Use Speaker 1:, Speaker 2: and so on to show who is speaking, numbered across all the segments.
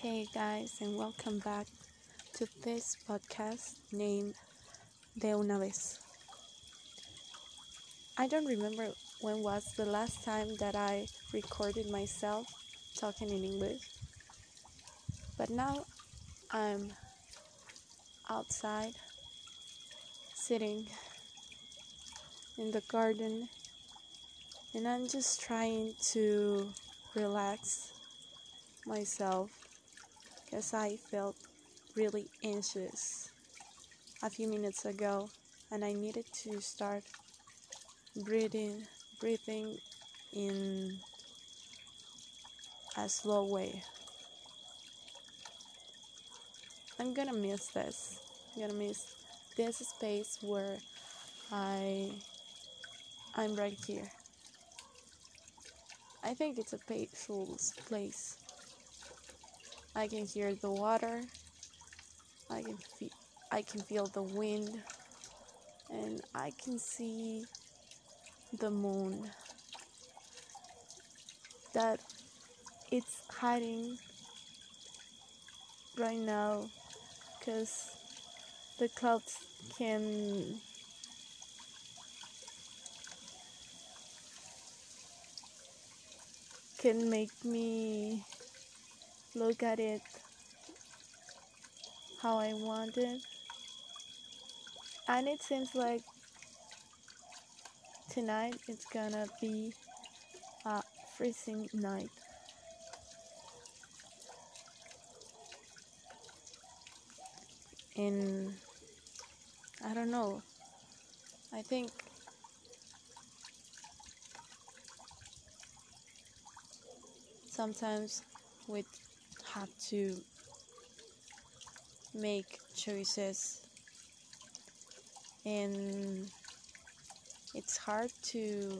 Speaker 1: Hey guys, and welcome back to this podcast named De Una Vez. I don't remember when was the last time that I recorded myself talking in English, but now I'm outside sitting in the garden and I'm just trying to relax myself because I felt really anxious a few minutes ago and I needed to start breathing breathing in a slow way. I'm gonna miss this. I'm gonna miss this space where I I'm right here. I think it's a peaceful place. I can hear the water. I can feel I can feel the wind and I can see the moon that it's hiding right now because the clouds can can make me look at it how I want it. And it seems like tonight it's gonna be a freezing night. And I don't know. I think sometimes we have to make choices. And it's hard to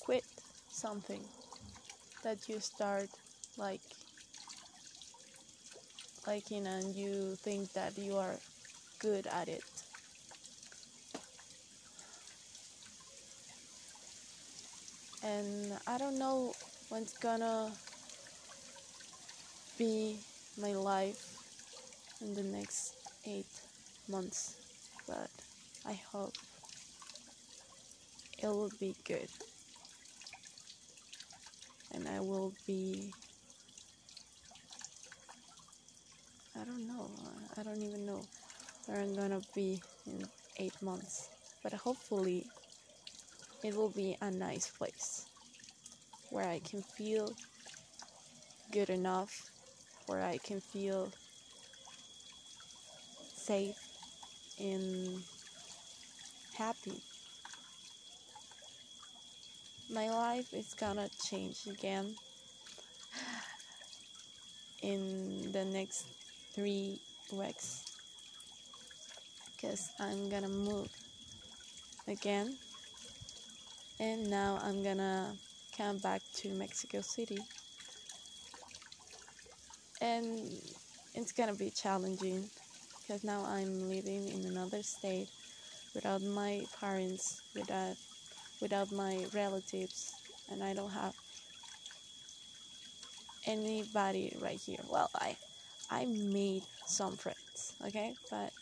Speaker 1: quit something that you start like liking and you think that you are good at it. And i don't know what's gonna be my life in the next eight months, but I hope it will be good and I will be. I don't know, I don't even know where I'm gonna be in eight months, but hopefully it will be a nice place where I can feel good enough where I can feel safe and happy. My life is gonna change again in the next three weeks because I'm gonna move again and now I'm gonna come back to Mexico City and it's gonna be challenging because now I'm living in another state without my parents, without without my relatives, and I don't have anybody right here. Well, I I made some friends, okay, but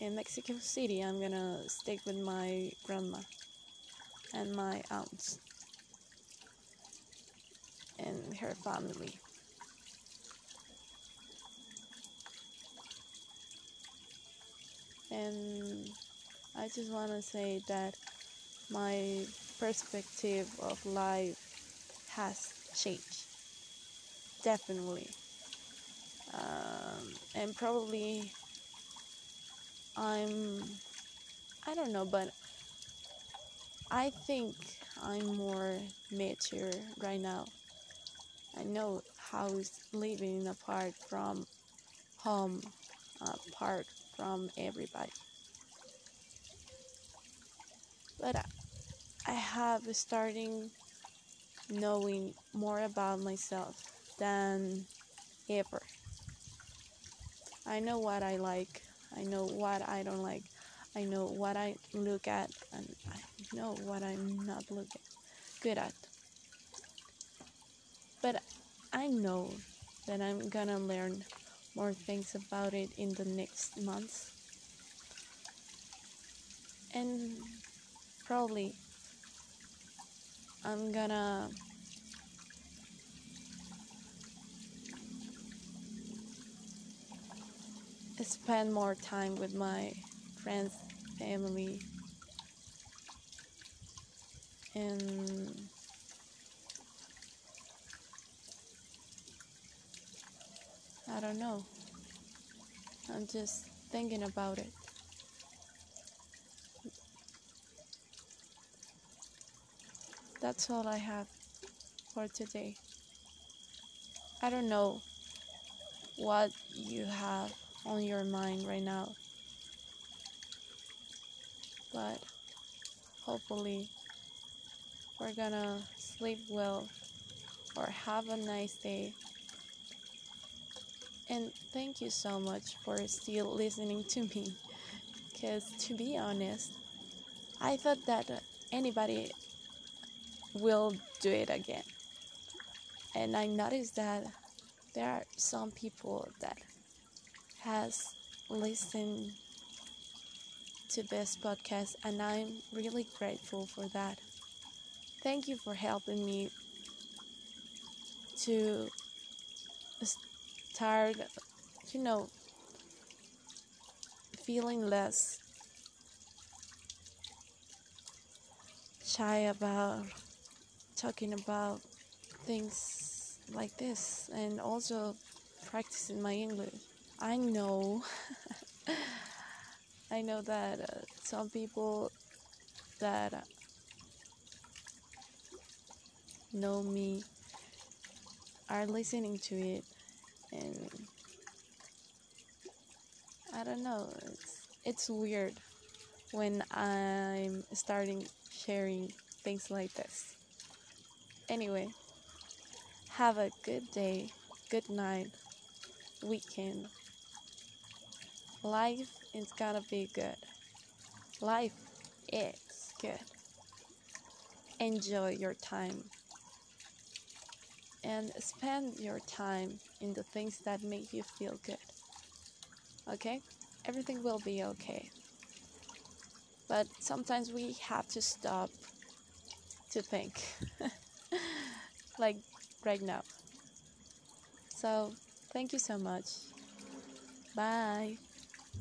Speaker 1: in Mexico City, I'm gonna stick with my grandma and my aunts and her family. And I just want to say that my perspective of life has changed. Definitely. Um, and probably I'm I don't know but I think I'm more mature right now. I know how living apart from home apart from everybody. But I have starting knowing more about myself than ever. I know what I like, I know what I don't like, I know what I look at, and I know what I'm not looking good at. But I know that I'm gonna learn more things about it in the next months. And probably I'm gonna spend more time with my friends, family, and I don't know. I'm just thinking about it. That's all I have for today. I don't know what you have on your mind right now, but hopefully, we're gonna sleep well or have a nice day. And thank you so much for still listening to me. Because to be honest, I thought that anybody will do it again. And I noticed that there are some people that has listened to this podcast and I'm really grateful for that. Thank you for helping me to start, you know, feeling less shy about talking about things like this and also practicing my English. I know, I know that uh, some people that know me are listening to it and I don't know it's it's weird when I'm starting sharing things like this. Anyway, have a good day, good night, weekend. Life is gonna be good. Life is good. Enjoy your time and spend your time in the things that make you feel good. Okay? Everything will be okay. But sometimes we have to stop to think, like right now. So, thank you so much. Bye.